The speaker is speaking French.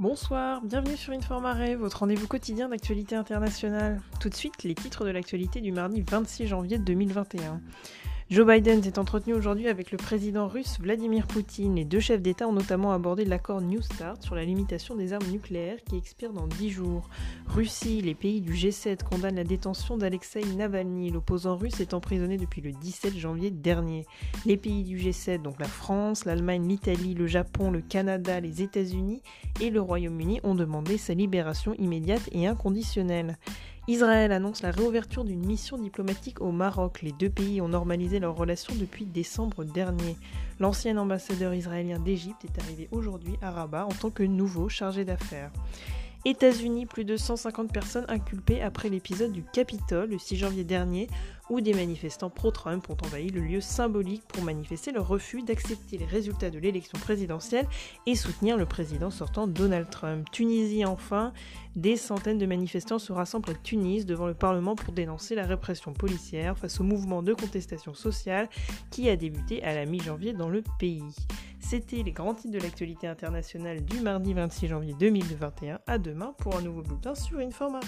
Bonsoir, bienvenue sur Informare, votre rendez-vous quotidien d'actualité internationale. Tout de suite, les titres de l'actualité du mardi 26 janvier 2021. Joe Biden s'est entretenu aujourd'hui avec le président russe Vladimir Poutine. Les deux chefs d'État ont notamment abordé l'accord New Start sur la limitation des armes nucléaires qui expire dans 10 jours. Russie, les pays du G7 condamnent la détention d'Alexei Navalny. L'opposant russe est emprisonné depuis le 17 janvier dernier. Les pays du G7, donc la France, l'Allemagne, l'Italie, le Japon, le Canada, les États-Unis et le Royaume-Uni, ont demandé sa libération immédiate et inconditionnelle. Israël annonce la réouverture d'une mission diplomatique au Maroc. Les deux pays ont normalisé leurs relations depuis décembre dernier. L'ancien ambassadeur israélien d'Égypte est arrivé aujourd'hui à Rabat en tant que nouveau chargé d'affaires. États-Unis, plus de 150 personnes inculpées après l'épisode du Capitole le 6 janvier dernier, où des manifestants pro-Trump ont envahi le lieu symbolique pour manifester leur refus d'accepter les résultats de l'élection présidentielle et soutenir le président sortant Donald Trump. Tunisie enfin, des centaines de manifestants se rassemblent à Tunis devant le Parlement pour dénoncer la répression policière face au mouvement de contestation sociale qui a débuté à la mi-janvier dans le pays. C'était les grands titres de l'actualité internationale du mardi 26 janvier 2021. À demain pour un nouveau bulletin sur Informare.